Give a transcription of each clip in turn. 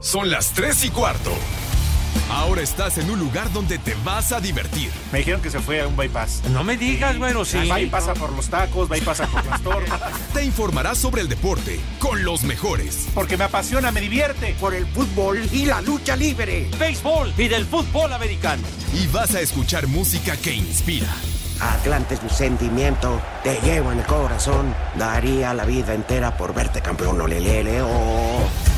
Son las 3 y cuarto. Ahora estás en un lugar donde te vas a divertir. Me dijeron que se fue a un bypass. No me digas, bueno, sí. Va y pasa por los tacos, pasa por las tortas. Te informarás sobre el deporte con los mejores. Porque me apasiona, me divierte. Por el fútbol y la lucha libre. Béisbol y del fútbol americano. Y vas a escuchar música que inspira. Atlante es mi sentimiento, te llevo en el corazón. Daría la vida entera por verte campeón, olelele, oh.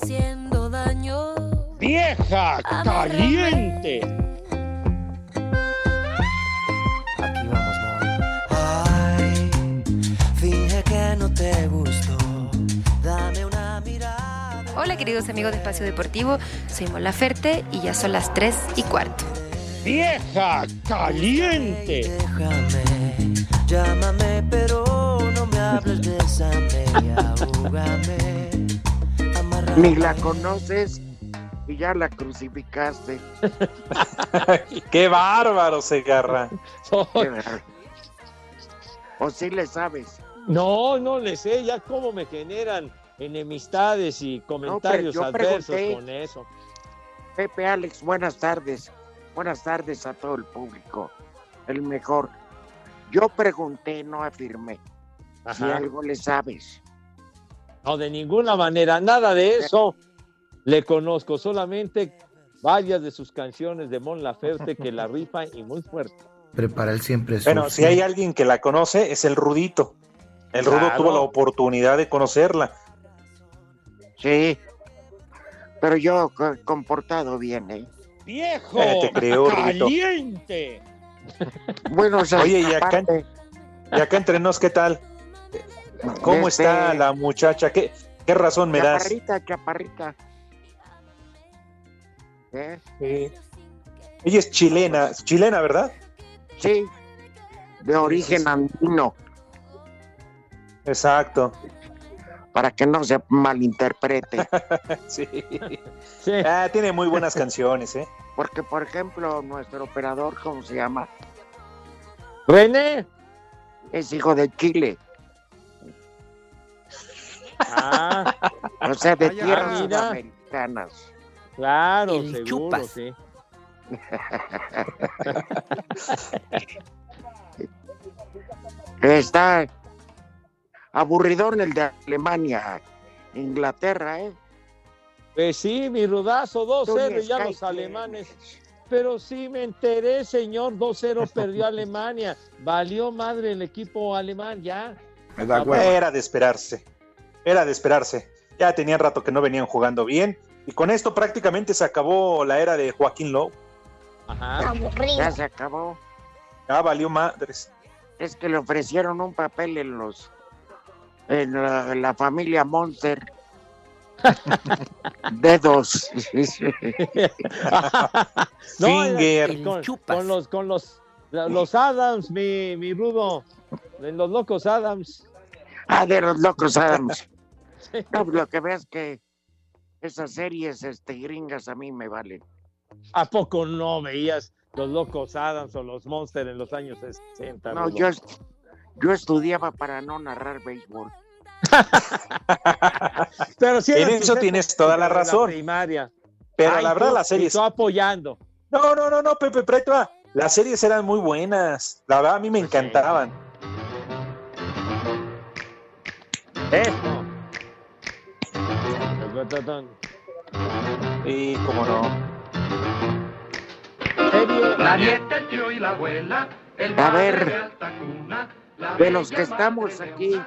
Haciendo daño. ¡Vieja caliente! Aquí vamos, Ay, finge que no te gustó. Dame una mirada. Hola queridos amigos de Espacio Deportivo, soy Mola Ferte y ya son las 3 y cuarto. ¡Vieja caliente! Déjame, llámame, pero no me hables de esa media. Ahúgame. Ni la conoces y ya la crucificaste. Qué bárbaro, Segarra. O si le sabes. No, no le sé ya cómo me generan enemistades y comentarios yo adversos pregunté. con eso. Pepe Alex, buenas tardes. Buenas tardes a todo el público. El mejor. Yo pregunté, no afirmé. Si algo le sabes. No, de ninguna manera, nada de eso le conozco, solamente varias de sus canciones de Mon Laferte que la rifa y muy fuerte. Prepara el siempre Bueno, si hay alguien que la conoce, es el Rudito. El Rudo Claro. tuvo la oportunidad de conocerla. Sí. Pero yo co- comportado bien, ¿eh? ¡Viejo! Eh, te creo, Rudito. ¡Caliente! Bueno, o sea, Oye, y acá, y acá entre nos, ¿qué tal? ¿Cómo Este- está la muchacha? ¿Qué, qué razón me das? chaparrita, chaparrita. ¿Eh? Sí. Ella es chilena, chilena, ¿verdad? Sí. De origen andino, Exacto. para que no se malinterprete. Sí. Sí. Ah, tiene muy buenas canciones, ¿eh? Porque, por ejemplo, nuestro operador, ¿cómo se llama? René. Es hijo de Chile. Ah, O sea, de Vaya, tierras mira. sudamericanas. claro, El seguro, chupas. sí. Está aburridor el de Alemania, Inglaterra, ¿eh? Pues sí, mi rudazo, Tú ni 2-0 ya los alemanes. Pero sí me enteré, señor, 2-0 perdió Alemania. Valió madre el equipo alemán, ya. Me da hueva. Era de esperarse. Era de esperarse. Ya tenían rato que no venían jugando bien. Y con esto prácticamente se acabó la era de Joaquín Lowe. Ajá. Ya se acabó. Ya valió madres. Es que le ofrecieron un papel en los en la, en la familia Monster. Dedos. No, con, chupas. con los con los los Adams, mi, mi rudo, en los locos Adams. ah, de los locos Adams. No, lo que veas que esas series este, gringas a mí me valen. ¿A poco no veías los locos Adams o los Monster en los años 60? No, yo, est- yo estudiaba para no narrar béisbol. Pero sí En eso tienes toda la razón. primaria. Pero Ay, la verdad, tú- las series. y tú apoyando. No, no, no, no, Pepe Preto. Las series eran muy buenas. La verdad, a mí me Pues sí. encantaban. Y cómo no. Serie- La nieta, el tío y la abuela, el A ver, de alta cuna, la de los que estamos aquí,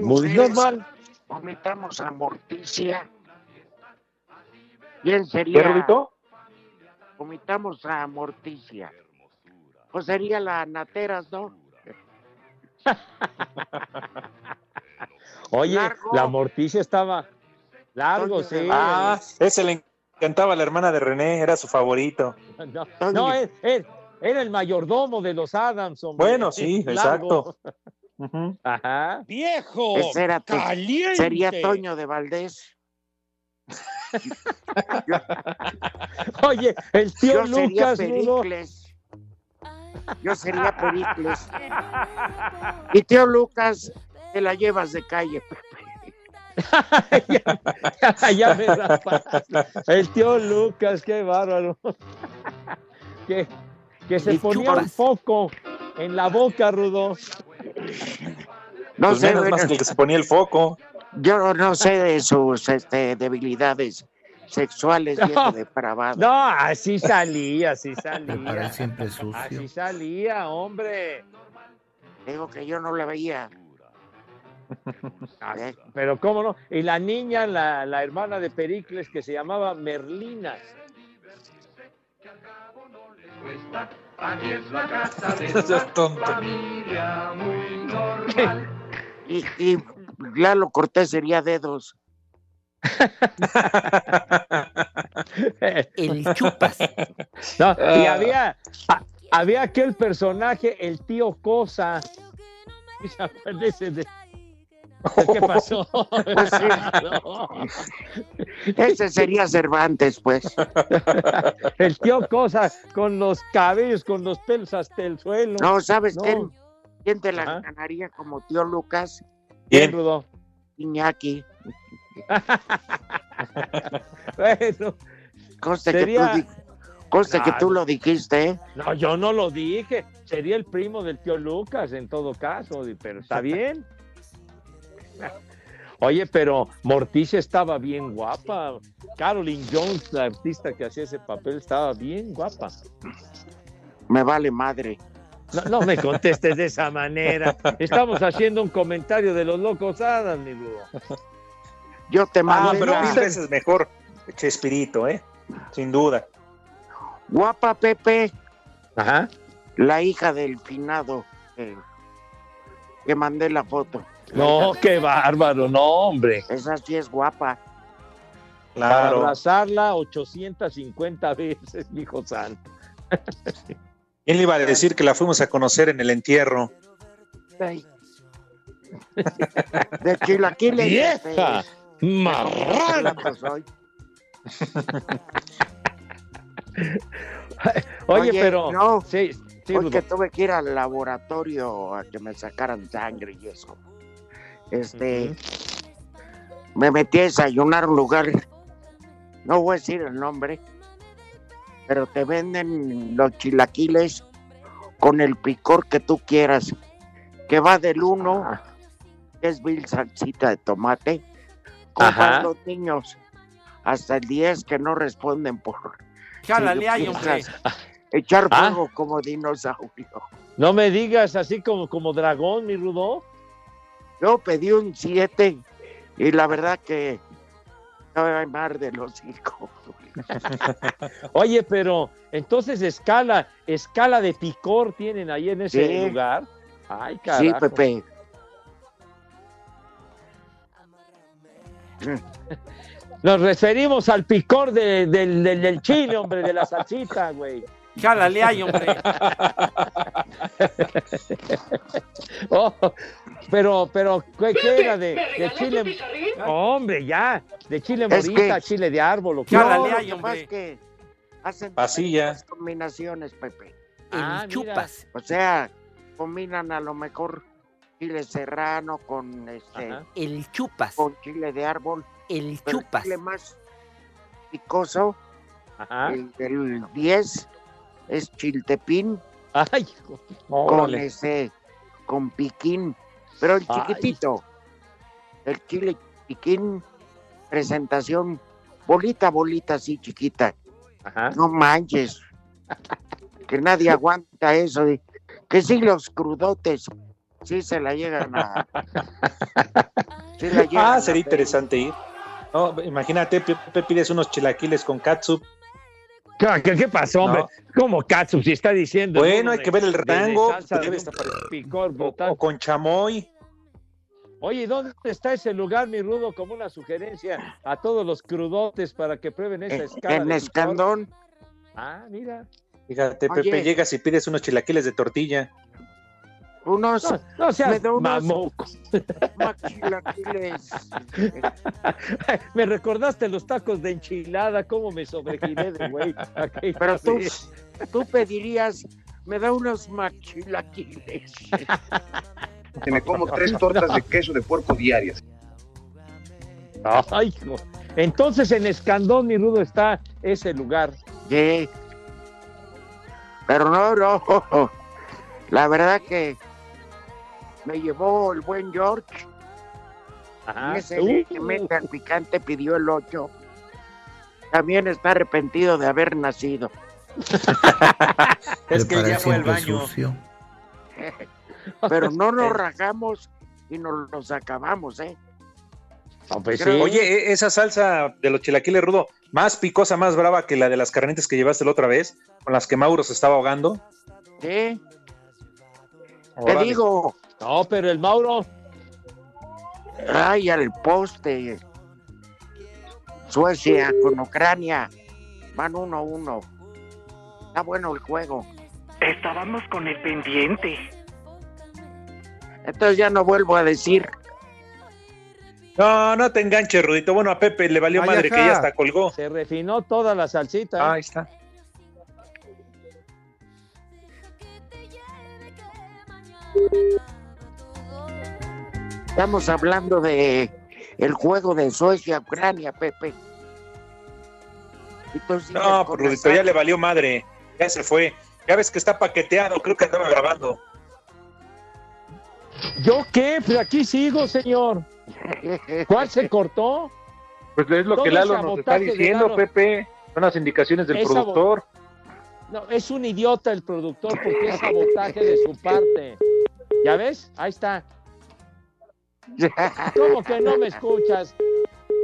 Muy normal. omitamos a Morticia. ¿Quién ¿Qué, sería? Rudito? Omitamos a Morticia. Pues sería la Nateras, ¿no? Oye, Largo. la morticia estaba largo, sí. Ah, ese le encantaba a la hermana de René, era su favorito. No, no, él- él- era el mayordomo de los Adams, hombre. Bueno, sí, Largo. exacto. Ajá. ¡Viejo! Ese era. Sería Toño de Valdés. Oye, el tío Yo sería Lucas, Rudo. Pericles. Yo sería Pericles. Y tío Lucas, te la llevas de calle. ya me raspaste. El tío Lucas, qué bárbaro. que, que se ponía un foco en la boca, Rudo. No Pues sé, menos bueno, más que el que se ponía el foco. yo no sé de sus este, debilidades sexuales No. depravadas. No, así salía, así salía. siempre sucio. Así salía, hombre. Digo que yo no la veía. Pero cómo no. Y la niña, la, la hermana de Pericles, que se llamaba Merlina. aquí es la casa de Ese es tonto. familia muy normal. Y, y Lalo Cortés sería dedos. El chupas. No, y Ah. había, había aquel personaje, el tío Cosa. ¿Se de- ¿Qué pasó? Pues sí. No. Ese sería Cervantes, pues. El tío Cosa con los cabellos, con los pelos hasta el suelo. No, ¿sabes No. quién? ¿Quién te la Ajá. ganaría como tío Lucas? Bien. Rudo. Iñaki. Bueno, Conste, Sería- que, tú, que Ah, tú lo dijiste, ¿eh? no, yo no lo dije. Sería el primo del tío Lucas en todo caso, pero está bien. Oye, pero Morticia estaba bien guapa. Caroline Jones, la artista que hacía ese papel, estaba bien guapa. Me vale madre. No, no me contestes de esa manera. Estamos haciendo un comentario de los locos hadas, mi Rudo. Yo te Ah, mando pero una mil veces mejor Chespirito, ¿eh? Sin duda. guapa Pepe, Ajá. la hija del finado, eh, que mandé la foto. No, qué bárbaro, no, hombre. Esa sí es guapa. Para Claro. abrazarla 850 veces, mi hijo santo. ¿Quién le iba a decir que la fuimos a conocer en el entierro? Ay. De chilaquiles. ¡Vieja! ¡Marrana! pues, hoy. Oye, Oye, pero. no. Sí, sí, Hoy Rudo. que tuve que ir al laboratorio a que me sacaran sangre y eso. Este, me metí a desayunar a un lugar, no voy a decir el nombre, pero te venden los chilaquiles con el picor que tú quieras, que va del 1, que es vil salsita de tomate, con los niños, hasta el 10 que no responden por Jálale lo hombre. piensas, echar Ah. fuego como dinosaurio. No me digas así como, como dragón, mi Rudo. Yo pedí un 7 y la verdad que estaba mar de los hijos. Oye, pero entonces escala, escala de picor tienen ahí en ese Sí. lugar. Ay, Sí, carajo. Pepe. Nos referimos al picor de- del, del- del chile, hombre, de la salsita, güey. Jálale ahí, hombre. Oh, pero, pero, ¿qué, qué era de, de chile? Hombre, ya, de chile Es morita, que- chile de árbol. ¿o qué? No, lo que es que hacen Pasilla. diferentes combinaciones, Pepe. Ah, chupas. O sea, combinan a lo mejor chile serrano con este Ajá. El chupas. con chile de árbol, El pero el chupas. chile más picoso, Ajá. el del 10 es chiltepín Ay, hijo. con Órale. ese con piquín Pero el Ay. chiquitito, el chile chiquín, presentación, bolita, bolita así chiquita. Ajá. No manches. Que nadie aguanta eso. de- que sí los crudotes, sí se la llegan a... sí la llegan Ah, a sería interesante ir. No, imagínate, Pepe, pides unos chilaquiles con katsup. ¿Qué, pasó, hombre? No. ¿Cómo Katsup? Si está diciendo. Bueno, ¿no? hay que ver el rango. Debe estar picor o, brutal. o con chamoy. Oye, ¿dónde está ese lugar, mi rudo? Como una sugerencia a todos los crudotes para que prueben esa escala. en Escandón. Ah, mira. Fíjate, Oye. Pepe, llegas y pides unos chilaquiles de tortilla. Unos No, no Me seas da unos- me recordaste los tacos de enchilada, cómo me sobregiré de güey. Pero tú, tú pedirías, me da unos machilaquiles. Que me como tres tortas de queso de puerco diarias. Ay, hijo. Entonces en Escandón, mi rudo, está ese lugar. Sí. Pero no, no. La verdad que me llevó el buen George. Ajá. le Uh, mete al picante pidió el 8. También está arrepentido de haber nacido. Es que ya fue al baño. Pero no nos rajamos y nos los acabamos, ¿eh? no, pues Creo- sí. Oye, e- esa salsa de los chilaquiles rudo, más picosa, más brava que la de las carnitas que llevaste la otra vez, con las que Mauro se estaba ahogando. ¿Sí? Te digo, No, pero el Mauro. ay, al poste. Suecia con Ucrania. Van 1-1. Uno, uno. Está bueno el juego. Estábamos con el pendiente. Entonces ya no vuelvo a decir. No, no te enganches, Rudito. Bueno, a Pepe le valió Ay, madre ajá. que ya hasta colgó. Se refinó toda la salsita. ¿eh? Ahí está. Estamos hablando de el juego de Suecia-Ucrania, Pepe. No, esa- ya le valió madre. Ya se fue. Ya ves que está paqueteado, creo que andaba grabando. ¿Yo qué? Pues aquí sigo, señor. ¿Cuál se cortó? Pues es lo Todo que Lalo nos está diciendo, Lalo. Pepe. Son las indicaciones del productor. No, es un idiota el productor porque es sabotaje de su parte. ¿Ya ves? Ahí está. ¿Cómo que no me escuchas?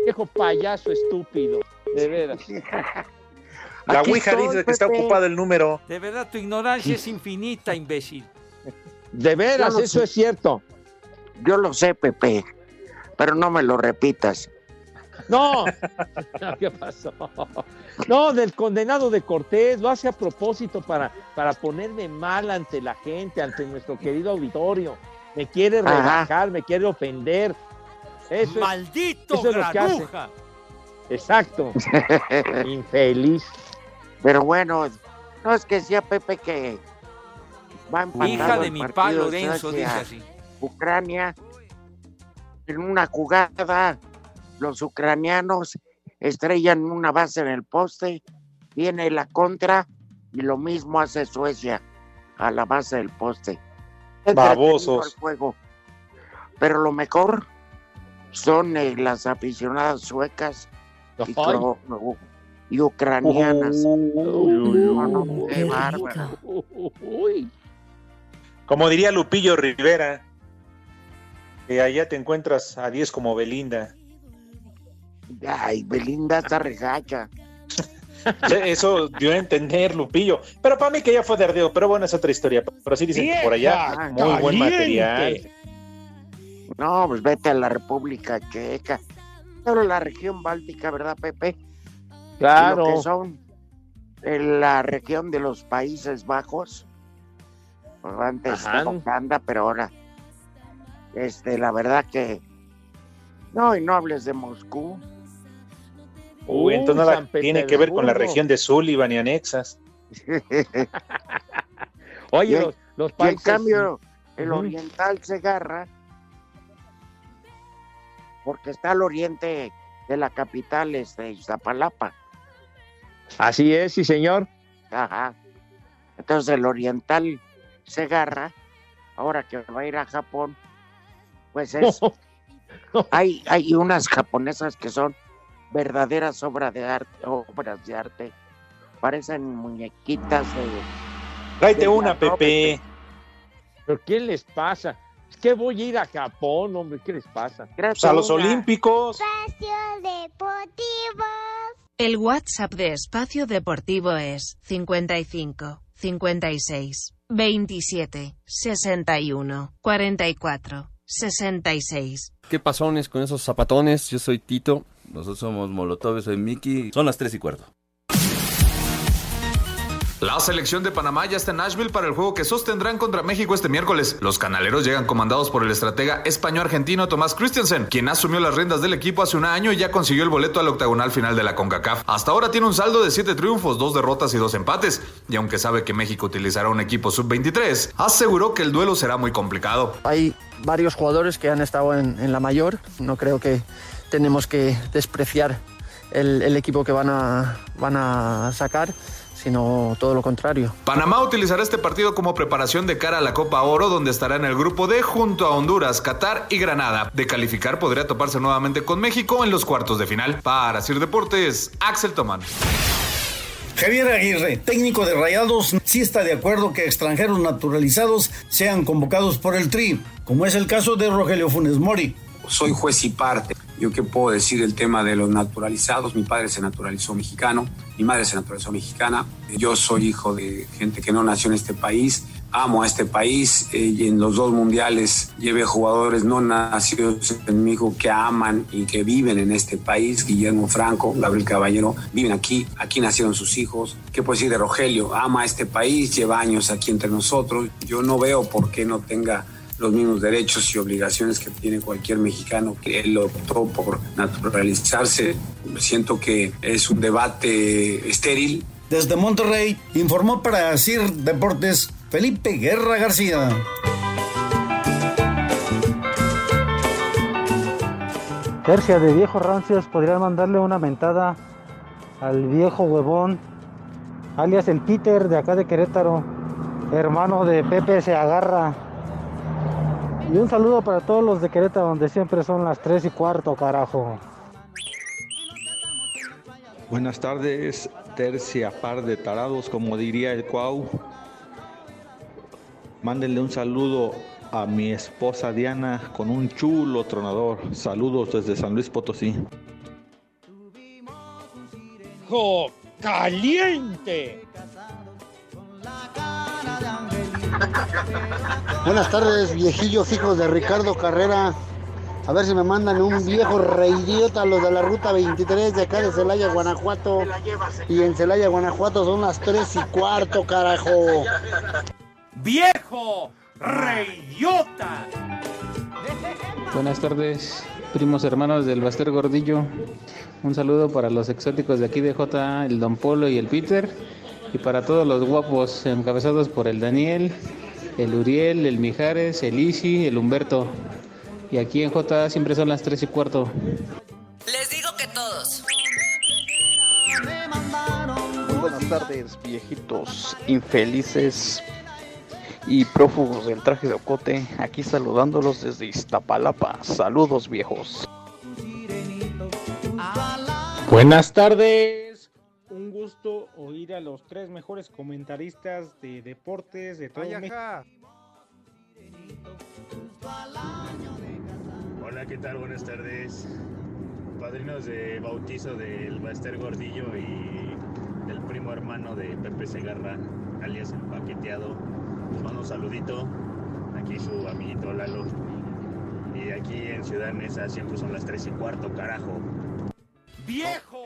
Viejo payaso estúpido. De veras. La Aquí Ouija estoy, dice que está Pepe. ocupado el número. De verdad, tu ignorancia es infinita, imbécil. De veras, no eso sé. es cierto. Yo lo sé, Pepe, pero no me lo repitas. No. ¿Qué pasó? No, del condenado de Cortés, lo hace a propósito para, para ponerme mal ante la gente, ante nuestro querido auditorio. Me quiere Ajá. rebajar, me quiere ofender. Eso es- ¡Maldito eso es lo que hace. exacto. Infeliz. Pero bueno, no es que sea Pepe que va Hija de mi Lorenzo, dice así. Ucrania. En una jugada, los ucranianos estrellan una base en el poste, viene la contra y lo mismo hace Suecia a la base del poste. Babosos. el juego. Pero lo mejor son eh, las aficionadas suecas y, y ucranianas. Como diría Lupillo Rivera, que allá te encuentras a 10 como Belinda. Ay, Belinda está regacha. Eso dio a entender Lupillo. Pero para mí que ya fue de ardeo, pero bueno, es otra historia. Pero sí dicen que por allá muy buen material. No, pues vete a la República Checa. Pero la región báltica, ¿verdad, Pepe? Lo Claro. que son en la región de los Países Bajos. Pues antes Holanda, pero ahora, este, la verdad que. No, y no hables de Moscú. Uy, entonces Uy, nada tiene que ver con la región de Sullivan y anexas. Oye, Y los, Y en países. cambio, el oriental se agarra porque está al oriente de la capital, este, Iztapalapa. Así es, sí, señor. Ajá. Entonces el oriental se agarra, ahora que va a ir a Japón, Pues es. Hay, hay unas japonesas que son verdaderas obras de arte, obras de arte. Parecen muñequitas de. Tráete de una. Pepe. ¿Pero qué les pasa? Es que voy a ir a Japón, hombre, ¿qué les pasa? Pues a los Olímpicos. El WhatsApp de Espacio Deportivo es 55 56 27 61 44 66. ¿Qué pasones con esos zapatones? Yo soy Tito. Nosotros somos Molotov, soy Mickey. Son las tres y cuarto. La selección de Panamá ya está en Nashville para el juego que sostendrán contra México este miércoles. Los canaleros llegan comandados por el estratega español-argentino Tomás Christensen, quien asumió las riendas del equipo hace un año y ya consiguió el boleto al octagonal final de la CONCACAF. Hasta ahora tiene un saldo de 7 triunfos, 2 derrotas y 2 empates. Y aunque sabe que México utilizará un equipo sub-23, aseguró que el duelo será muy complicado. Hay varios jugadores que han estado en, en la mayor. No creo que tenemos que despreciar el, el equipo que van a, van a sacar, sino todo lo contrario. Panamá utilizará este partido como preparación de cara a la Copa Oro, donde estará en el grupo D junto a Honduras, Qatar y Granada. De calificar podría toparse nuevamente con México en los cuartos de final. Para Sir Deportes, Axel Tomán. Javier Aguirre, técnico de Rayados, sí está de acuerdo que extranjeros naturalizados sean convocados por el Tri, como es el caso de Rogelio Funes Mori. Soy juez y parte. Yo qué puedo decir del tema de los naturalizados. Mi padre se naturalizó mexicano, mi madre se naturalizó mexicana. Yo soy hijo de gente que no nació en este país. Amo a este país eh, y en los dos mundiales llevé jugadores no nacidos en México que aman y que viven en este país. Guillermo Franco, Gabriel Caballero, viven aquí, aquí nacieron sus hijos. ¿Qué puedo decir de Rogelio? Ama a este país, lleva años aquí entre nosotros. Yo no veo por qué no tenga los mismos derechos y obligaciones que tiene cualquier mexicano que él optó por naturalizarse. Siento que es un debate estéril. Desde Monterrey, informó para CIR Deportes Felipe Guerra García. Tercia de viejos rancios podrían mandarle una mentada al viejo huevón, alias el Peter de acá de Querétaro, hermano de Pepe se agarra. Y un saludo para todos los de Querétaro, donde siempre son las 3 y cuarto, carajo. Buenas tardes, tercia par de tarados, como diría el Cuau. Mándenle un saludo a mi esposa Diana con un chulo tronador. Saludos desde San Luis Potosí. ¡Jo! ¡Caliente! Buenas tardes, viejillos hijos de Ricardo Carrera. A ver si me mandan un viejo reidiota los de la ruta 23 de acá de Celaya, Guanajuato. Y en Celaya, Guanajuato son las 3 y cuarto, carajo. ¡Viejo! ¡Reyota! Buenas tardes, primos hermanos del Baster Gordillo. Un saludo para los exóticos de aquí de J, el Don Polo y el Peter. Y para todos los guapos encabezados por el Daniel, el Uriel, el Mijares, el Isi, el Humberto. Y aquí en J siempre son las 3 y cuarto. Les digo que todos. Muy buenas tardes, viejitos infelices y prófugos del traje de ocote. Aquí saludándolos desde Iztapalapa. Saludos, viejos. Buenas tardes. Gusto oír a los tres mejores comentaristas de deportes de todo México. Hola, ¿qué tal? Buenas tardes. Padrinos de bautizo del Baster Gordillo y del primo hermano de Pepe Segarra, alias el paqueteado. Les mando un saludito. Aquí su amiguito Lalo. Y aquí en Ciudad Neza siempre son las 3 y cuarto, carajo. ¡Viejo!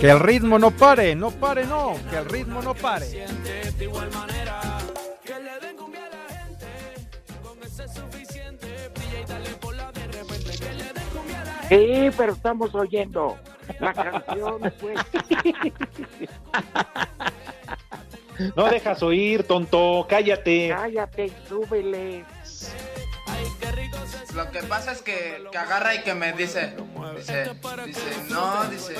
Que el ritmo no pare, no pare, no, que el ritmo no pare. Sí, pero estamos oyendo la canción. Pues. No dejas oír, tonto, cállate. Cállate, súbele. Lo que pasa es que, que agarra y que me dice, dice, dice, no, dice,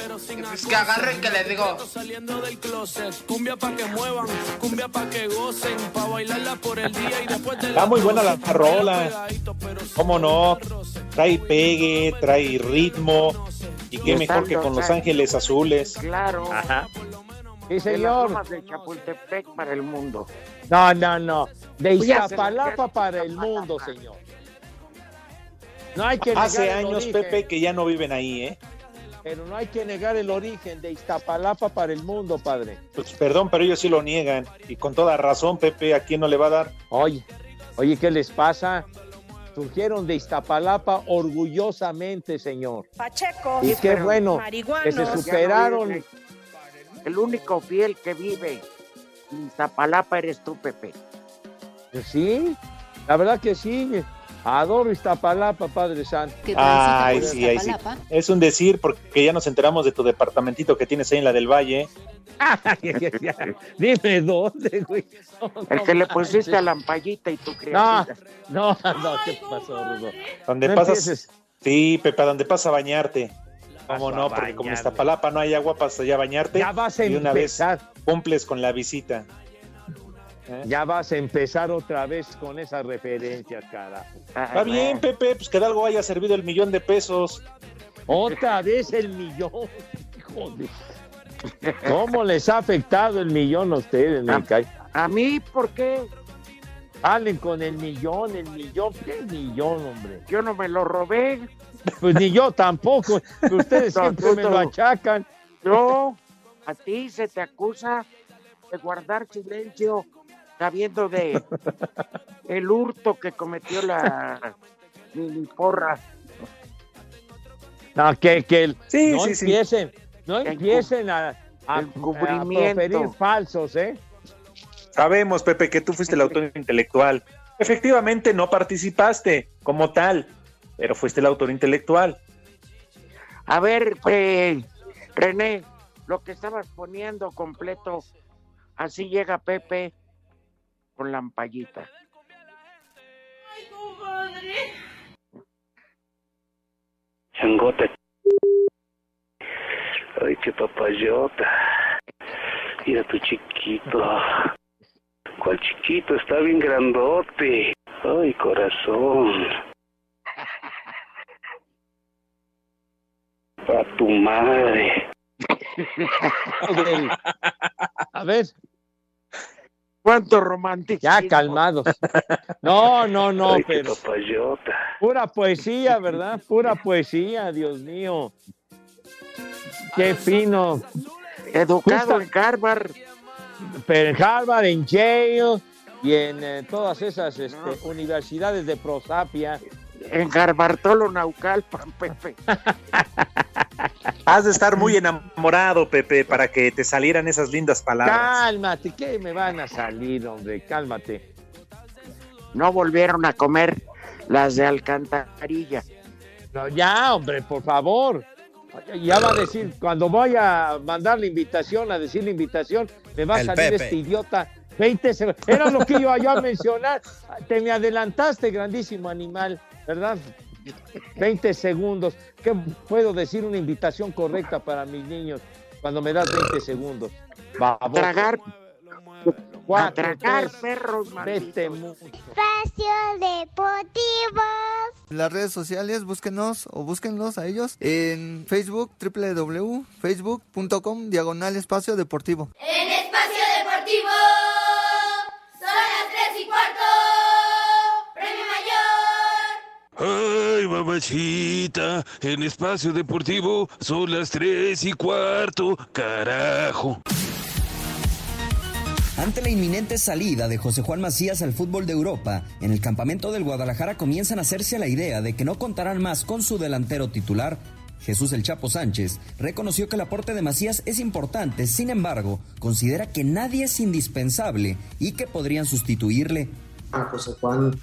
es que agarra y que le digo, Saliendo del closet, cumbia pa' que muevan, cumbia pa' que gocen, pa' bailarla por el día y después de Está muy buena la rola. ¿Cómo no? Trae pegue, trae ritmo. Y qué mejor que con Los Ángeles Azules. Claro. Ajá. Sí, De las señor. tomas de Chapultepec para el mundo. No, no, no. De Pues Iztapalapa para el mundo, señor. No hay que Hace negar el años, origen, Pepe, que ya no viven ahí, ¿eh? Pero no hay que negar el origen de Iztapalapa para el mundo, padre. Pues perdón, pero ellos sí lo niegan. Y con toda razón, Pepe, ¿a quién no le va a dar? Oye, oye, ¿qué les pasa? Surgieron de Iztapalapa orgullosamente, señor. Pacheco. Y qué bueno que se superaron. El único fiel que vive en Iztapalapa eres tú, Pepe. Pues sí, la verdad que sí. Adoro Iztapalapa, Padre Santo. Ay, sí, ay, sí. Es un decir porque ya nos enteramos de tu departamentito que tienes ahí en la del Valle. Dime dónde, güey. No, El no que le pusiste a la ampallita y tu No, criatura. no, no, ¿qué pasó, Rudo? Donde No pasas. empieces. Sí, Pepe, ¿a donde pasas a bañarte? ¿Cómo no? Porque como en. Iztapalapa no hay agua, pasas allá a bañarte. Ya vas a y una vez cumples con la visita. Ya vas a empezar otra vez con esas referencias, carajo. Está bien, Pepe, pues que de algo haya servido el millón de pesos. Otra vez el millón. Hijo de- ¿Cómo les ha afectado el millón a ustedes? cae? ¿A mí por qué? Salen con el millón, el millón. ¿Qué millón, hombre? Yo no me lo robé. Pues ni yo tampoco. Ustedes No, siempre tú me lo achacan. No, a ti se te acusa de guardar silencio sabiendo de el hurto que cometió la mini porra. No, que, que el- Sí, no sí, sí. empiecen, no El empiecen a, a, a proferir falsos, ¿eh? Sabemos, Pepe, que tú fuiste el autor intelectual. Efectivamente, no participaste como tal, pero fuiste el autor intelectual. A ver, pues, René, lo que estabas poniendo completo, así llega Pepe con la ampallita. Changote. Ay, qué papayota. Mira tu chiquito. ¿Cuál chiquito? Está bien grandote. Ay, corazón. A tu madre. A ver, ¿Cuánto romántico? ya calmados. No, no, no, Ay, pero pura poesía, ¿verdad? Pura poesía, Dios mío. Qué fino. Educado Justa- en Harvard. Pero en Harvard, en Yale y en eh, todas esas este, universidades de prosapia. En Garbartolo Naucalpan, Pepe. Has de estar muy enamorado, Pepe, para que te salieran esas lindas palabras. Cálmate, ¿qué me van a salir, hombre? Cálmate. No volvieron a comer las de alcantarilla. No, ya, hombre, por favor. Ya va a decir, cuando voy a mandar la invitación, a decir la invitación, me va a El salir Pepe. este idiota. 20 segundos. Era lo que iba yo a mencionar. Te me adelantaste, grandísimo animal, ¿verdad? 20 segundos. ¿Qué puedo decir una invitación correcta para mis niños cuando me das 20 segundos? Baboso. Tragar. Cuatro, tragar tres, perros, vete mucho. Espacio Deportivo. En las redes sociales, búsquenos o búsquenlos a ellos en Facebook, www.facebook.com, diagonal espacio deportivo. En Espacio Deportivo. Ay, mamachita, en espacio deportivo son las tres y cuarto, carajo. Ante la inminente salida de José Juan Macías al fútbol de Europa, en el campamento del Guadalajara comienzan a hacerse la idea de que no contarán más con su delantero titular. Jesús El Chapo Sánchez reconoció que el aporte de Macías es importante, sin embargo, considera que nadie es indispensable y que podrían sustituirle. a José Juan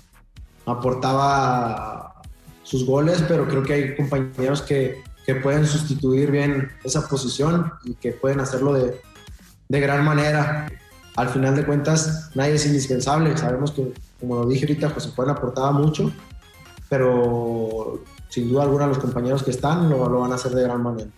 aportaba sus goles, pero creo que hay compañeros que, que pueden sustituir bien esa posición y que pueden hacerlo de, de gran manera. Al final de cuentas, nadie es indispensable. Sabemos que, como lo dije ahorita, José Juan aportaba mucho, pero sin duda alguna los compañeros que están lo, lo van a hacer de gran manera.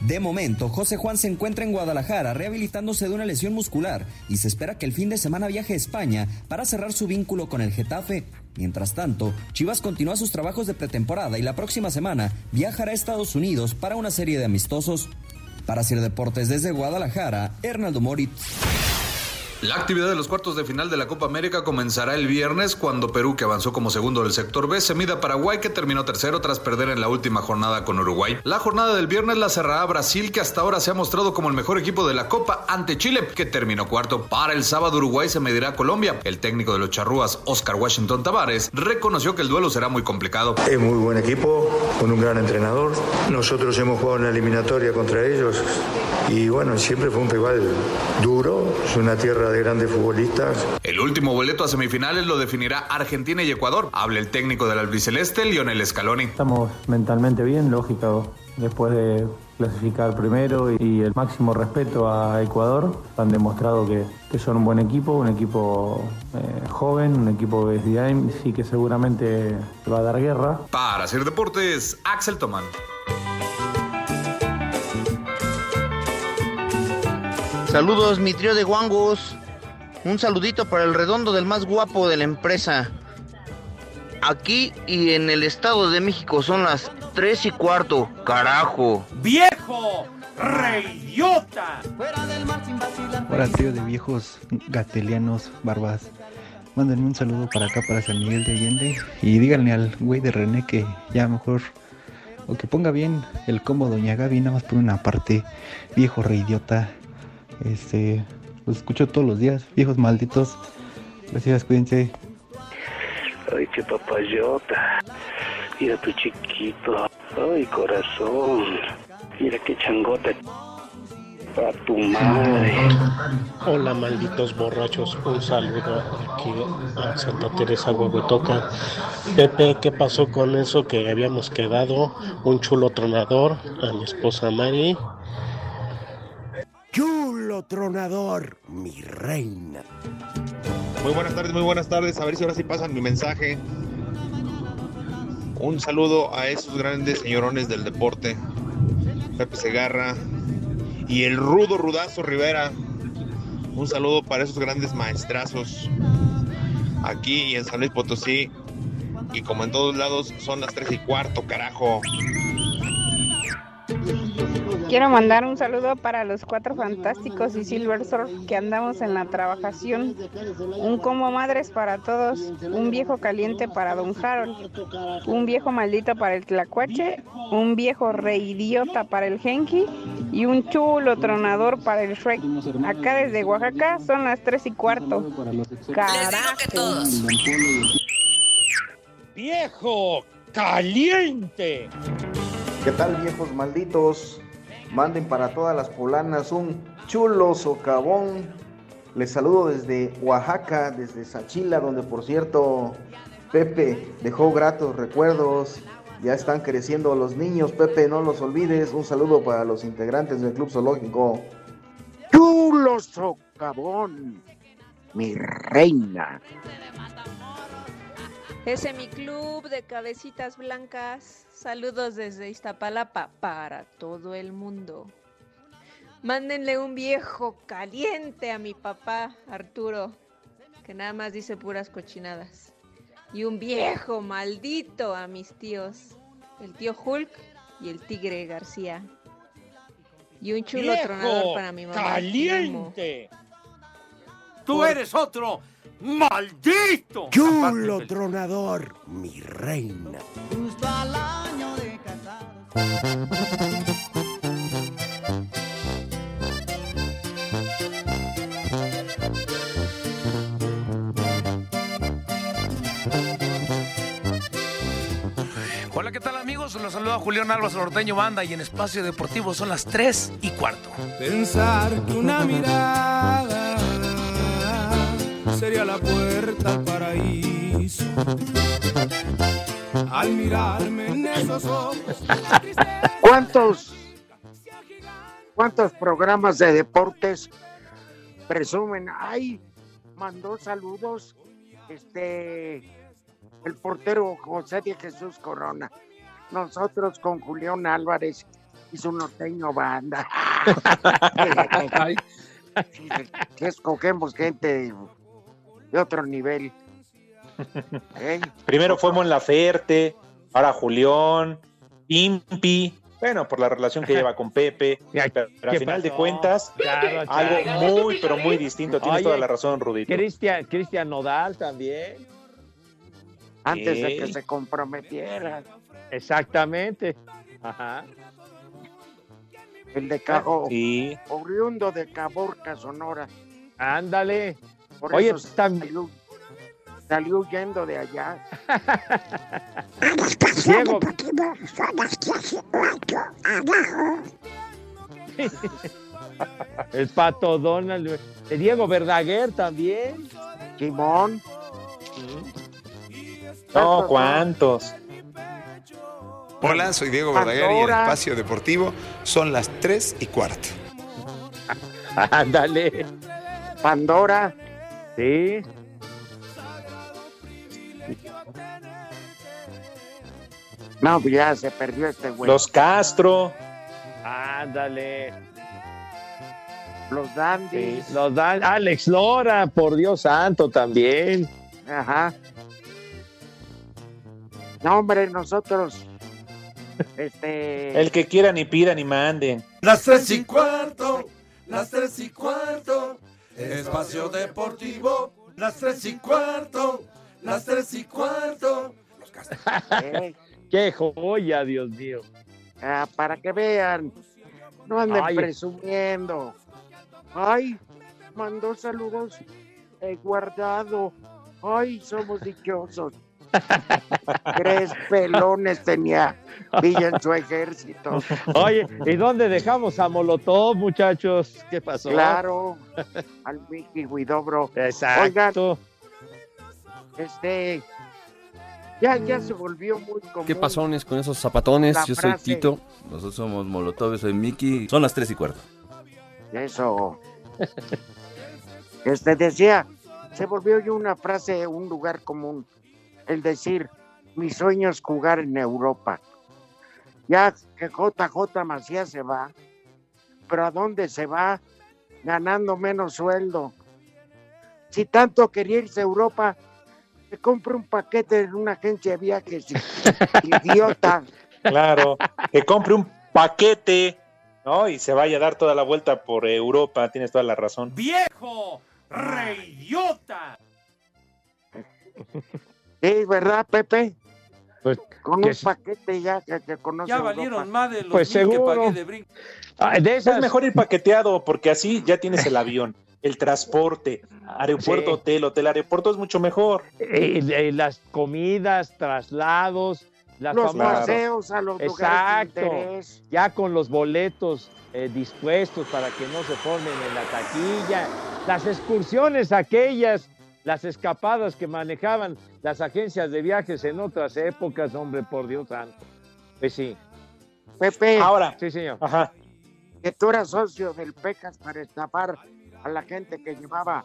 De momento, José Juan se encuentra en Guadalajara rehabilitándose de una lesión muscular y se espera que el fin de semana viaje a España para cerrar su vínculo con el Getafe. Mientras tanto, Chivas continúa sus trabajos de pretemporada y la próxima semana viajará a Estados Unidos para una serie de amistosos. Para hacer deportes desde Guadalajara, Hernaldo Moritz. La actividad de los cuartos de final de la Copa América comenzará el viernes cuando Perú, que avanzó como segundo del sector B, se mida a Paraguay, que terminó tercero tras perder en la última jornada con Uruguay. La jornada del viernes la cerrará Brasil, que hasta ahora se ha mostrado como el mejor equipo de la Copa ante Chile, que terminó cuarto. Para el sábado Uruguay se medirá a Colombia. El técnico de los charrúas, Oscar Washington Tavares, reconoció que el duelo será muy complicado. Es muy buen equipo, con un gran entrenador. Nosotros hemos jugado una eliminatoria contra ellos y bueno, siempre fue un rival duro, es una tierra de grandes futbolistas. El último boleto a semifinales lo definirá Argentina y Ecuador. Habla el técnico del albiceleste, Lionel Scaloni. Estamos mentalmente bien, lógico, después de clasificar primero y el máximo respeto a Ecuador. Han demostrado que, que son un buen equipo, un equipo eh, joven, un equipo que sí que seguramente va a dar guerra. Para hacer deportes, Axel Tomán. Saludos, mi trío de guangos. Un saludito para el redondo del más guapo de la empresa. Aquí y en el Estado de México son las 3 y cuarto, carajo. ¡Viejo! ¡Reidiota! Hola, trío de viejos gatelianos, barbas. Mándenme un saludo para acá, para San Miguel de Allende. Y díganle al güey de René que ya mejor. O que ponga bien el combo Doña Gaby, nada más por una parte. Viejo reidiota. Este. Los escucho todos los días, viejos malditos. Gracias, cuídense. Ay, qué papayota. Mira tu chiquito. Ay, corazón. Mira qué changota. A tu madre. Hola malditos borrachos, un saludo aquí a Santa Teresa Huehuetoca. Pepe, ¿qué pasó con eso que habíamos quedado? Un chulo tronador a mi esposa Mari. Tronador, mi reina. Muy buenas tardes, muy buenas tardes. A ver si ahora sí pasan mi mensaje. Un saludo a esos grandes señorones del deporte. Pepe Segarra y el rudo rudazo Rivera. Un saludo para esos grandes maestrazos. Aquí en San Luis Potosí. Y como en todos lados son las 3 y cuarto, carajo. Quiero mandar un saludo para los cuatro fantásticos y Silver Surf que andamos en la trabajación. Un como madres para todos, un viejo caliente para Don Harold, un viejo maldito para el Tlacuache, un viejo reidiota para el Genki y un chulo tronador para el Shrek. Acá desde Oaxaca son las tres y cuarto. Carajo. ¡Viejo caliente! ¿Qué tal viejos malditos? Manden para todas las polanas un chulo socavón. Les saludo desde Oaxaca, desde Sachila, donde por cierto Pepe dejó gratos recuerdos. Ya están creciendo los niños, Pepe, no los olvides. Un saludo para los integrantes del Club Zoológico. Chulo socavón, mi reina. Ese mi club de cabecitas blancas. Saludos desde Iztapalapa para todo el mundo. Mándenle un viejo caliente a mi papá Arturo, que nada más dice puras cochinadas. Y un viejo maldito a mis tíos, el tío Hulk y el tigre García. Y un chulo ¡Viejo tronador para mi mamá. caliente! ¡Tú eres otro maldito! Chulo tronador, mi reina. Hola, ¿qué tal amigos? Los saluda Julián Álvarez Norteño Banda y en Espacio Deportivo son las 3 y cuarto. Pensar que una mirada sería la puerta al paraíso. al mirarme en esos ojos. ¿Cuántos, cuántos programas de deportes presumen? Ay, mandó saludos este el portero José de Jesús Corona. Nosotros con Julián Álvarez y su norteño banda. que escogemos gente de otro nivel. ¿Eh? Primero fue Mon Laferte, ahora Julián, Impi. Bueno, por la relación que lleva con Pepe. Pero, pero a ¿qué final de cuentas, Claro, algo muy, pero muy distinto. Tienes Oye, toda la razón, Rudito. Cristian, Cristian Nodal también. Antes de que se comprometiera. Exactamente. Ajá. El de Cabo, Sí. oriundo de Caborca, Sonora. Ándale. Por Oye, eso salió, salió huyendo de allá. Diego. El pato Donald. güey. El Diego Verdaguer también. Simón. No, ¿cuántos? Hola, soy Diego Verdaguer y Pandora. Espacio Deportivo son las 3 y cuarto. Ándale. Pandora. Sí. No, pues ya se perdió este güey. Los Castro. Ándale. Los Dandies. Los dan Alex Lora, por Dios santo, también. Ajá. No, hombre, nosotros. Este. El que quieran y pidan y manden. Las Tres y cuarto, las tres y cuarto, espacio deportivo, las tres y cuarto, las tres y cuarto. Eh, Qué joya, Dios mío. ah, para que vean. No anden Ay. presumiendo. Ay, mandó saludos eh, guardado. Ay, somos dichosos. Tres pelones tenía Villa en su ejército. Oye, ¿y dónde dejamos a Molotov, muchachos? ¿Qué pasó? Claro, al Mickey Guidobro. Exacto. Este, ya, ya se volvió muy común. ¿Qué pasones con esos zapatones? La Yo soy. Tito, nosotros somos Molotov, yo soy Mickey. Son las 3 y cuarto. Eso. Este decía, se volvió ya una frase, un lugar común. El decir, mi sueño es jugar en Europa. Ya que JJ Macías se va, pero ¿a dónde se va? Ganando menos sueldo. Si tanto quería irse a Europa, se compra un paquete en una agencia de viajes. Idiota. Claro. Que compre un paquete, ¿no? Y se vaya a dar toda la vuelta por Europa. Tienes toda la razón. ¡Viejo! ¡Reidiota! Sí, ¿verdad, Pepe? Con que un paquete ya que, que conoce Ya Europa. valieron más de los Pues mil que seguro. pagué de brinco. Ah, de esas, Es mejor ir paqueteado porque así ya tienes el avión, el transporte, aeropuerto, Sí. hotel, hotel, aeropuerto es mucho mejor. eh, eh, las comidas, traslados, las Los famosas- paseos a los lugares de Exacto. interés. Ya con los boletos eh, dispuestos para que no se formen en la taquilla, las excursiones aquellas, las escapadas que manejaban las agencias de viajes en otras épocas, hombre, por Dios santo. Pues sí. Pepe, Ahora, Sí, señor. ajá. que tú eras socio del PECAS para estafar a la gente que llevaba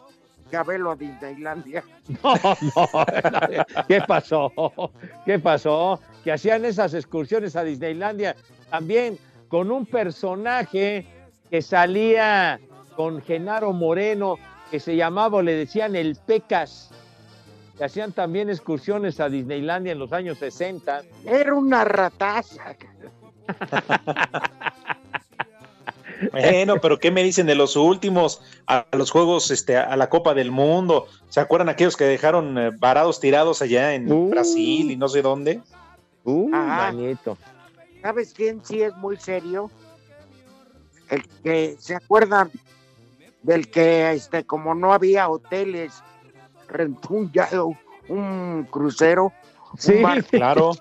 Cabelo a Disneylandia. No, no, ¿qué pasó? ¿Qué pasó? Que hacían esas excursiones a Disneylandia también con un personaje que salía con Genaro Moreno, que se llamaba, o le decían el Pecas. Que hacían también excursiones a Disneylandia en los años 60. Era una rataza. Bueno, pero ¿qué me dicen de los últimos a los juegos, este, a la Copa del Mundo? ¿Se acuerdan aquellos que dejaron eh, varados tirados allá en Uh. Brasil y no sé dónde? Uh, manito. ¿Sabes quién sí es muy serio? El que se acuerdan del que, este, como no había hoteles, rentó un, ya- un crucero. un Sí, barco, Claro.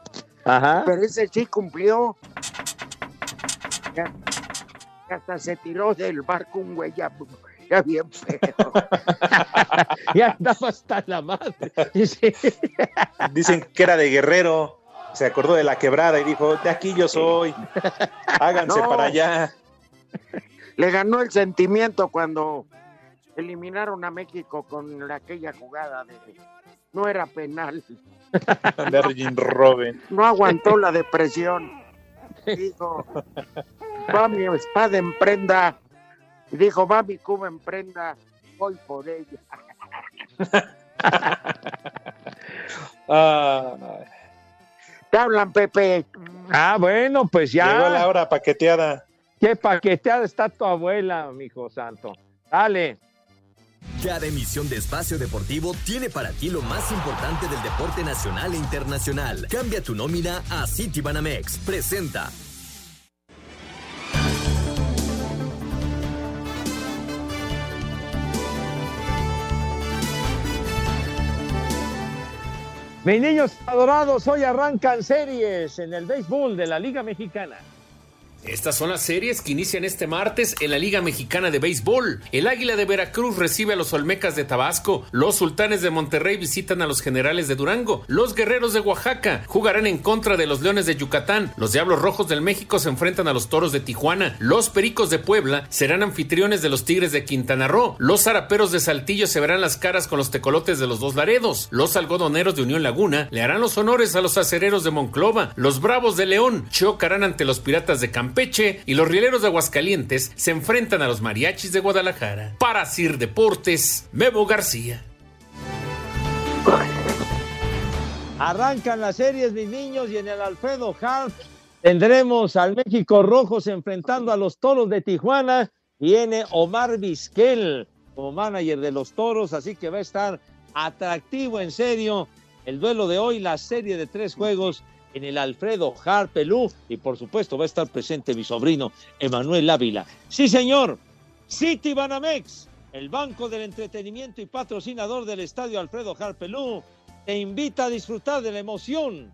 Ajá. Pero ese sí cumplió. Ya- ya hasta se tiró del barco un güey ya, ya bien feo. Ya andaba hasta la madre. Sí. Dicen que era de Guerrero. se acordó de la quebrada y dijo, de aquí yo soy, háganse No. para allá. Le ganó el sentimiento cuando eliminaron a México con aquella jugada de no era penal. De Arjen Robben. No aguantó la depresión. Dijo, va mi espada en prenda. Dijo, va mi cuba en prenda. Voy por ella. Ah, Te hablan, Pepe. Ah, bueno, pues ya. Llegó la hora paqueteada. Qué paqueteada está tu abuela, mijo santo. Dale. Cada emisión de Espacio Deportivo tiene para ti lo más importante del deporte nacional e internacional. Cambia tu nómina a Citibanamex. Presenta. Mis niños adorados, hoy arrancan series en el béisbol de la Liga Mexicana. Estas son las series que inician este martes en la Liga Mexicana de Béisbol. El Águila de Veracruz recibe a los Olmecas de Tabasco. Los Sultanes de Monterrey visitan a los Generales de Durango. Los Guerreros de Oaxaca jugarán en contra de los Leones de Yucatán. Los Diablos Rojos del México se enfrentan a los Toros de Tijuana. Los Pericos de Puebla serán anfitriones de los Tigres de Quintana Roo. Los Zaraperos de Saltillo se verán las caras con los Tecolotes de los Dos Laredos. Los Algodoneros de Unión Laguna le harán los honores a los Acereros de Monclova. Los Bravos de León chocarán ante los Piratas de Campeche y los Rieleros de Aguascalientes se enfrentan a los Mariachis de Guadalajara. Para Sir Deportes, Memo García. Arrancan las series, mis niños, y en el Alfredo Harp tendremos al México Rojos enfrentando a los Toros de Tijuana. Viene Omar Vizquel como manager de los Toros, así que va a estar atractivo en serio el duelo de hoy, la serie de tres juegos en el Alfredo Harpelú y por supuesto va a estar presente mi sobrino Emanuel Ávila. Sí, señor. City Banamex, el banco del entretenimiento y patrocinador del estadio Alfredo Harpelú, te invita a disfrutar de la emoción,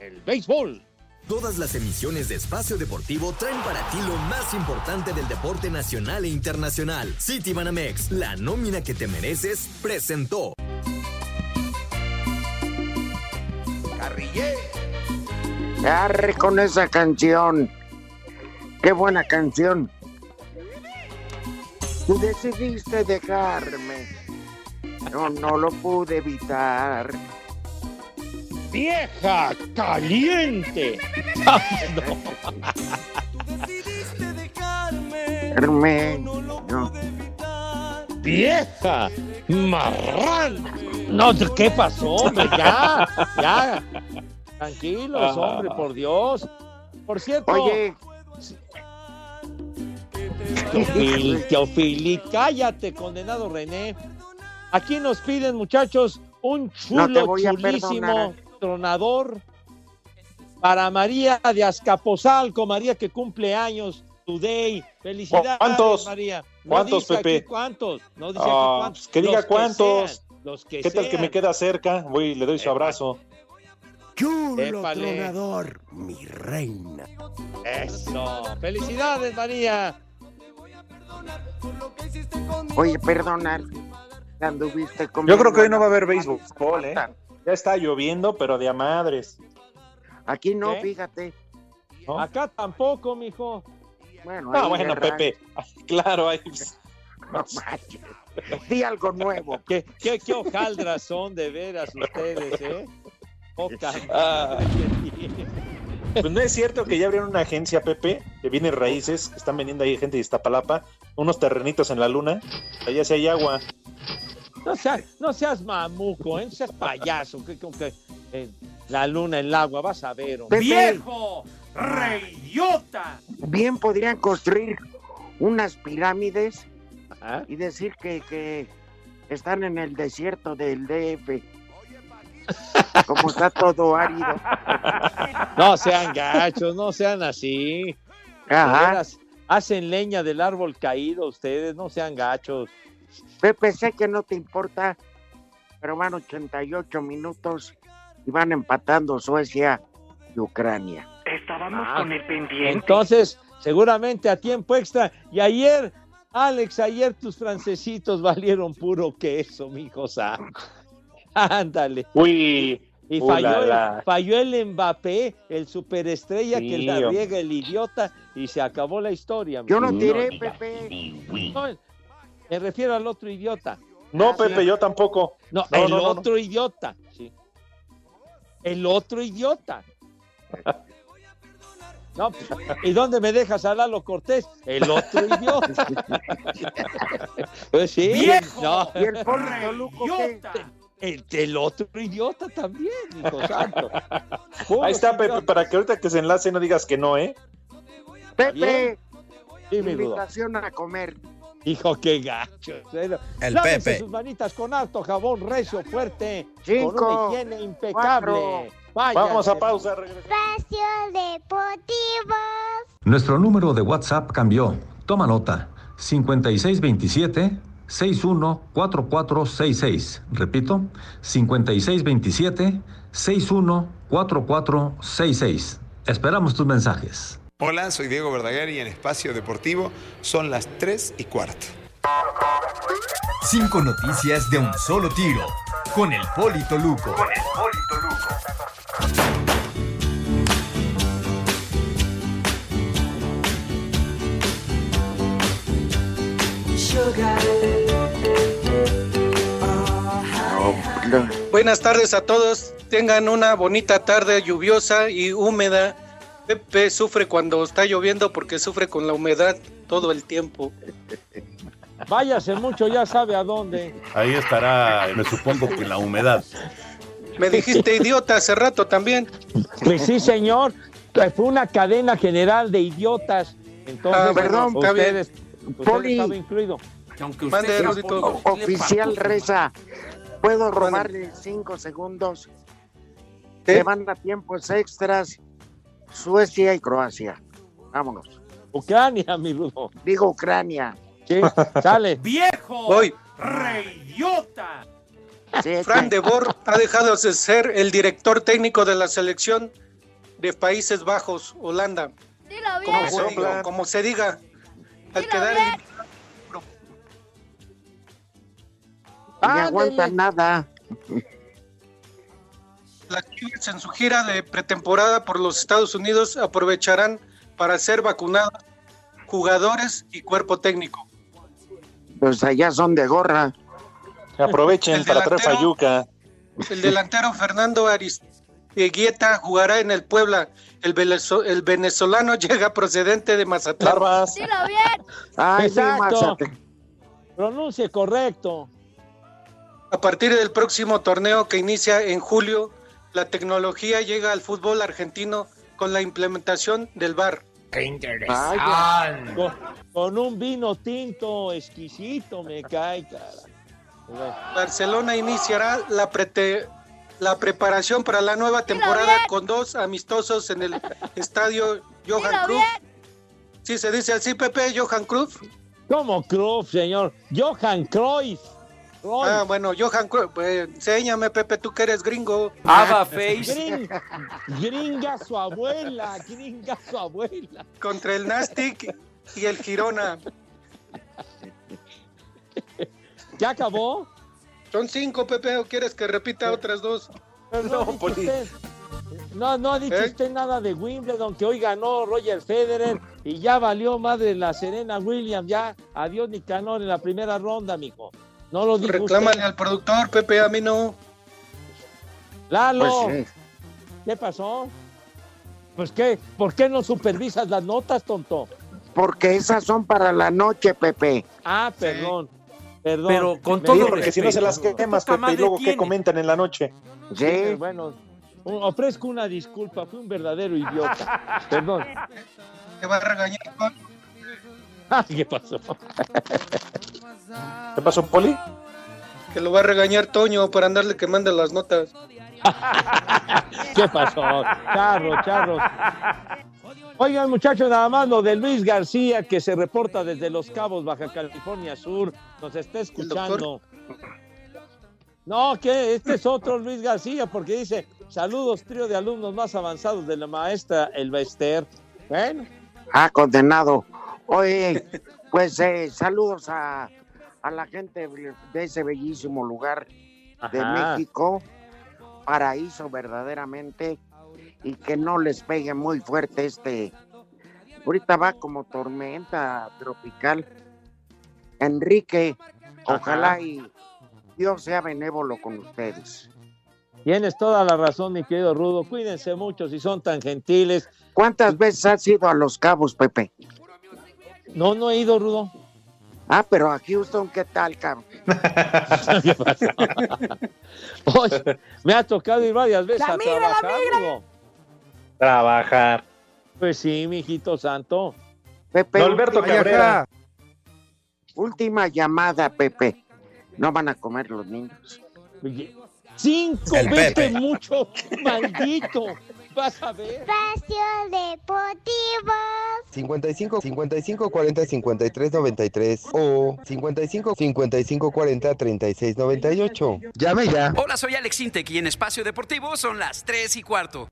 el béisbol. Todas las emisiones de Espacio Deportivo traen para ti lo más importante del deporte nacional e internacional. Citibanamex, la nómina que te mereces, presentó. Carrillé. Arre con esa canción. Qué buena canción. Tú decidiste dejarme. No, no lo pude evitar. ¡Vieja caliente! Dejarme. No. ¡Vieja marrán! No, ¿qué pasó, hombre? Ya, ya. Tranquilos, Ah. hombre, por Dios. Por cierto. Oye. Teofili, Teofili, cállate, condenado René. Aquí nos piden, muchachos, un chulo, chulísimo perdonar. tronador para María de Azcapotzalco, María que cumple años today. Felicidades, ¿Cuántos? María. ¿Cuántos, dice aquí Pepe? ¿Cuántos? No dice aquí Ah, cuántos. que diga Los cuántos. sean, los que ¿Qué tal que me queda cerca? Voy y le doy su abrazo. Chulo Épale. tronador, mi reina. Eso. Felicidades, María. Oye, perdona. Anduviste Yo comiendo creo que hoy no va a haber béisbol, ¿eh? Ya está lloviendo, pero de a madres. Aquí no, ¿Qué? fíjate. Acá tampoco, mijo. Bueno, Ah, ahí bueno. Pepe. Claro, ahí. No. Di algo nuevo. ¿Qué, qué, qué hojaldras son de veras ustedes, ¿eh? Poca Ah. Pues no es cierto que ya abrieron una agencia, Pepe, que viene raíces, que están vendiendo ahí gente de Iztapalapa, unos terrenitos en la luna, allá sí hay agua. No seas, no seas mamuco, ¿eh? No seas payaso. Que, que- que, eh, la luna, el agua, vas a ver. Pepe. ¡Viejo! ¡Reyota! Bien podrían construir unas pirámides y decir que, que están en el desierto del DF. Como está todo árido. No sean gachos, no sean así. Ajá. veras, hacen leña del árbol caído ustedes, no sean gachos. Pepe, sé que no te importa, pero van 88 minutos y van empatando Suecia y Ucrania. Estábamos Ah, con el pendiente. Entonces, seguramente a tiempo extra. Y ayer, Alex, ayer tus francesitos valieron puro queso, mi santo. Ándale. Uy, Y Uh, falló, la, el- la. falló el Mbappé, el superestrella que Sí, la hombre. riega el idiota y se acabó la historia. Yo no tiré. Pepe. No, me refiero al otro idiota. No, Ah, Pepe, sí. yo tampoco. No, No, el no, no, no. otro idiota. Sí. El otro idiota. No, pues, ¿y dónde me dejas a Lalo Cortés? El otro idiota. Pues sí. ¡Viejo! No. ¿Y el pobre Toluco? El, el otro idiota también, hijo santo. Ahí está, Pepe, para que ahorita que se enlace no digas que no, ¿eh? Pepe, Sí, mi Rudo. invitación a comer. Hijo, qué gacho. El lávense Pepe. sus manitas con harto jabón recio, fuerte, Cinco, con una higiene impecable. Váyanse. Vamos a pausa. Espacio Deportivo. Nuestro número de WhatsApp cambió. Toma nota. 5627 614466. Repito, 5627 614466. Esperamos tus mensajes. Hola, soy Diego Verdaguer y en Espacio Deportivo son las 3 y cuarto. Cinco noticias de un solo tiro. Con el Polito Luco. Buenas tardes a todos. Tengan una bonita tarde lluviosa y húmeda. Pepe sufre cuando está lloviendo porque sufre con la humedad todo el tiempo. Váyase mucho, ya sabe a dónde. Ahí estará, me supongo que la humedad. Me dijiste idiota hace rato también. Pues sí, señor. Pues Fue una cadena general de idiotas. Entonces, Ah, perdón, bien. ustedes, usted Poli. estaba incluido. Aunque usted Mande, sea Rudito. O- Oficial Reza, ¿puedo robarle cinco segundos? Se van a tiempos extras Suecia y Croacia. Vámonos. Ucrania, mi Rudo. Digo Ucrania. Sí, sale. ¡Viejo! Voy. ¡Reyota! Fran de Boer ha dejado de ser el director técnico de la selección de Países Bajos, Holanda. Como se diga, como se diga. Al quedar eliminado No aguanta nada. Las Chivas en su gira de pretemporada por los Estados Unidos aprovecharán para ser vacunados jugadores y cuerpo técnico. Pues allá son de gorra. Aprovechen El para traer delantero- fayuca. El delantero Fernando Aristeguieta jugará en el Puebla. El, venezo- el venezolano llega procedente de Mazatlán. Dilo bien. Ay, sí, Exacto. Mazatlán. Pronuncie correcto. A partir del próximo torneo que inicia en julio, la tecnología llega al fútbol argentino con la implementación del VAR. ¡Qué Ay, con, con un vino tinto exquisito, me cae, cara. Barcelona iniciará la, prete- la preparación para la nueva temporada con dos amistosos en el estadio Johan Cruyff. Sí, se dice así, Pepe, Johan Cruyff. ¿Cómo Cruyff, señor? Johan Cruyff. Ah, bueno, Johan Cruyff. Pues, enséñame, Pepe, tú que eres gringo. Gring- gringa su abuela, gringa su abuela. Contra el Nastic y el Girona. ¿Ya acabó? Son cinco, Pepe, ¿o quieres que repita otras dos? No, usted, no, no ha dicho ¿Eh? usted nada de Wimbledon, que hoy ganó Roger Federer y ya valió madre la Serena Williams, ya adiós Nicanor en la primera ronda, mijo. No lo dijo Reclámale usted. al productor, Pepe, a mí no. Lalo, Pues ¿qué pasó? Pues qué, ¿por qué no supervisas las notas, tonto? Porque esas son para la noche, Pepe. Ah, perdón. Perdón. Pero con todo dijo porque si no se las quemas, Pepe, y luego qué tiene. comentan en la noche. Sí, bueno, ofrezco una disculpa, fui un verdadero idiota. Perdón. Te va a regañar. ¿Qué pasó? ¿Qué pasó, Poli? Que lo va a regañar Toño por andarle quemando las notas. ¿Qué pasó? Charro, charro. Oigan, muchachos, nada más lo de Luis García, que se reporta desde Los Cabos, Baja California Sur, nos está escuchando. No, que este es otro Luis García, porque dice, saludos, trío de alumnos más avanzados de la maestra Elba Ester. Bueno, Ah, condenado. Oye, pues eh, saludos a, a la gente de ese bellísimo lugar de Ajá. México. paraíso verdaderamente y que no les pegue muy fuerte este. Ahorita va como tormenta tropical. Enrique, ojalá y Dios sea benévolo con ustedes. Tienes toda la razón, mi querido Rudo. Cuídense mucho si son tan gentiles. ¿Cuántas veces has ido a Los Cabos, Pepe? No, no he ido, Rudo. Ah, pero a Houston, ¿qué tal, cabrón? Oye, me ha tocado ir varias veces La a migra, la trabajar, migra. Rudo. Trabajar. Pues sí, mijito santo. Pepe, última- Cabrera. Última llamada, Pepe. No van a comer los niños. Cinco veces mucho, maldito. Vas a ver. Espacio Deportivo. 55 55 40 53 93 o 55 55 40 36 98. Llame ya. Hola, soy Alex Intec y en Espacio Deportivo son las 3 y cuarto.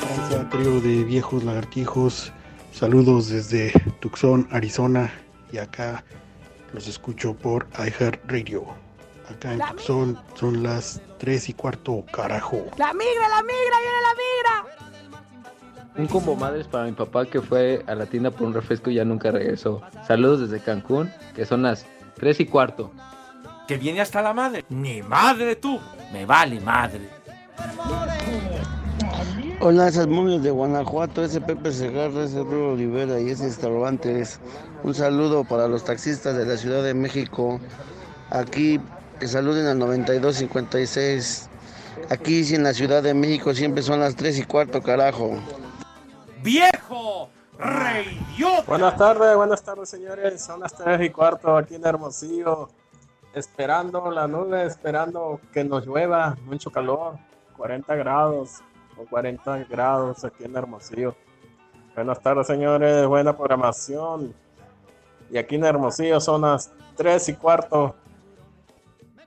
Francia, trío de viejos lagartijos. Saludos desde Tucson, Arizona. Y acá los escucho por iHeartRadio. Acá en Tucson son las 3 y cuarto, carajo. La migra, la migra, viene la migra. Un combo madres para mi papá que fue a la tienda por un refresco y ya nunca regresó. Saludos desde Cancún, que son las 3 y cuarto. Que viene hasta la madre. Ni madre tú. Me vale madre. Hola, esas momias de Guanajuato, ese Pepe Segarra, ese Rulo Olivera y ese Cervantes. Un saludo para los taxistas de la Ciudad de México. Aquí que saluden al 9256. Aquí en la Ciudad de México siempre son las 3 y cuarto, carajo. ¡Viejo! ¡Reidiota! Buenas tardes, buenas tardes señores. Son las 3 y cuarto aquí en Hermosillo. Esperando la nube, esperando que nos llueva. Mucho calor, 40 grados o 40 grados aquí en Hermosillo. Buenas tardes señores, buena programación. Y aquí en Hermosillo son las 3 y cuarto.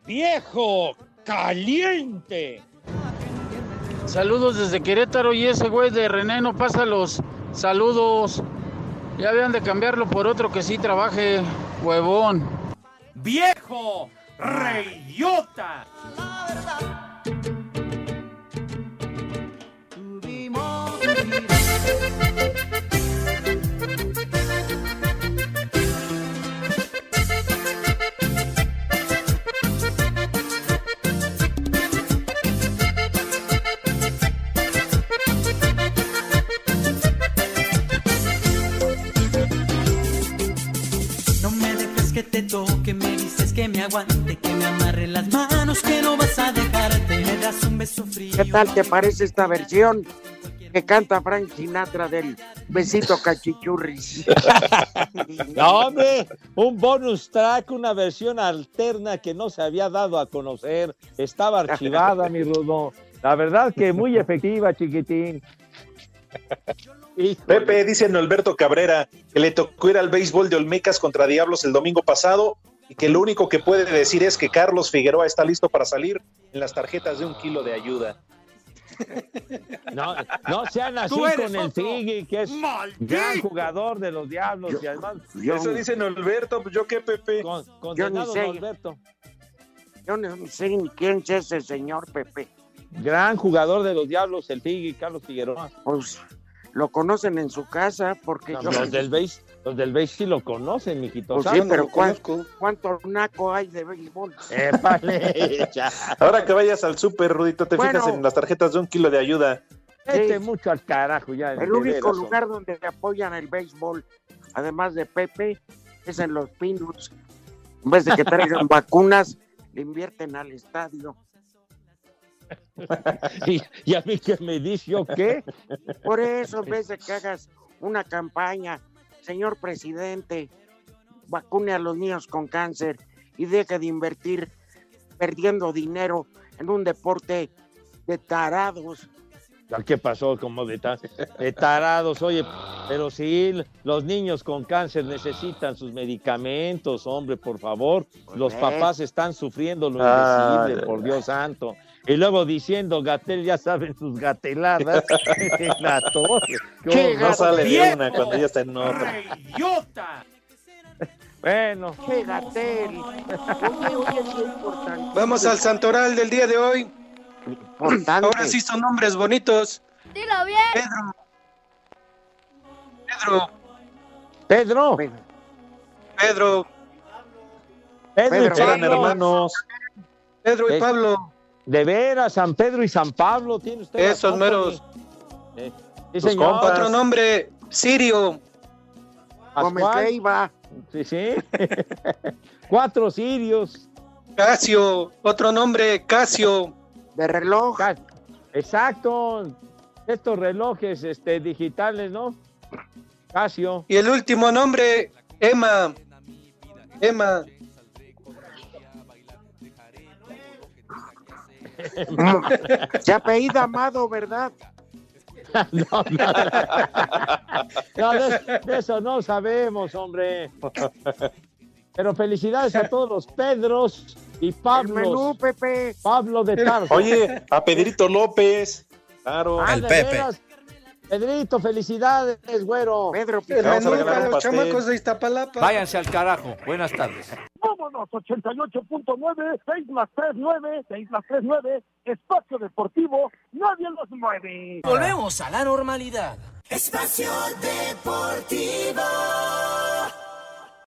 ¡Viejo! ¡Caliente! Saludos desde Querétaro y ese güey de René no pasa los saludos. Ya habían de cambiarlo por otro que sí trabaje, huevón. ¡Viejo! ¡Reidiota! Que me aguante, que me amarre las manos, que no vas a dejarte. Me das un beso frío. ¿Qué tal te parece esta versión que canta Frank Sinatra del besito cachichurris? No, hombre, un bonus track, una versión alterna que no se había dado a conocer. Estaba archivada, mi Rudo. La verdad que muy efectiva, chiquitín. Pepe, dice Alberto Cabrera que le tocó ir al béisbol de Olmecas contra Diablos el domingo pasado y que lo único que puede decir es que Carlos Figueroa está listo para salir en las tarjetas de un kilo de ayuda. No, no sean así con el Figui, que es gran jugador de los Diablos. y además, Eso dice Norberto, pues yo qué, Pepe. Yo ni condenado sé. Norberto. Yo no sé ni quién es ese señor Pepe. Gran jugador de los Diablos, el Figui, Carlos Figueroa. Pues lo conocen en su casa porque No, yo... los del BASE, los del BASE sí lo conocen, mijito. Pues sí, pero ¿cuán- ¿cuánto naco hay de béisbol? Épale, ya. Ahora que vayas al súper, Rudito, te Bueno. fijas en las tarjetas de un kilo de ayuda. Vete mucho al carajo ya. El único lugar donde apoyan el béisbol, además de Pepe, es en los Pinuts. En vez de que traigan vacunas, le invierten al estadio. ¿Y, y a mí qué me dice yo qué? Por eso, en vez de que hagas una campaña, señor presidente, vacune a los niños con cáncer y deje de invertir perdiendo dinero en un deporte de tarados. ¿Qué pasó? Como de, ta- de tarados, oye, pero sí, los niños con cáncer necesitan sus medicamentos, hombre, por favor. Los Pues, papás están sufriendo lo Ay, indecible, por Dios santo. Y luego diciendo, Gatel, ya saben sus gateladas. La torre. No sale de cuando ya está en otra. ¡Reidiota! Bueno. Gatel. Qué importante. Vamos al santoral del día de hoy. Importante. Ahora sí son nombres bonitos. Dilo bien. Pedro. Pedro. Pedro. Pedro, y Pedro. Eran Pablo. hermanos. Pedro y Pablo. De veras, San Pedro y San Pablo. Tiene usted Esos meros. Sí, Tus señor. Otro nombre, Sirio. Leiva. Sí, sí. Cuatro sirios. Casio. Otro nombre, Casio. De reloj. Exacto. Estos relojes este, digitales, ¿no? Casio. Y el último nombre, Emma. Emma. Se apellida Amado, ¿verdad? No, no. No, de, de eso no sabemos, hombre. Pero felicidades a todos los Pedros y El menú. Pepe. Pablo de Tarso. Oye, a Pedrito López. Claro. Ah, El de Pepe. veras. Pedrito, felicidades, güero. Pedro El menú para los pastel. chamacos de Iztapalapa. Váyanse al carajo. Buenas tardes. Vámonos, 88.9, 6 más 3, 9, 6 más 3, 9, espacio deportivo, nadie los mueve. Volvemos a la normalidad. Espacio Deportivo.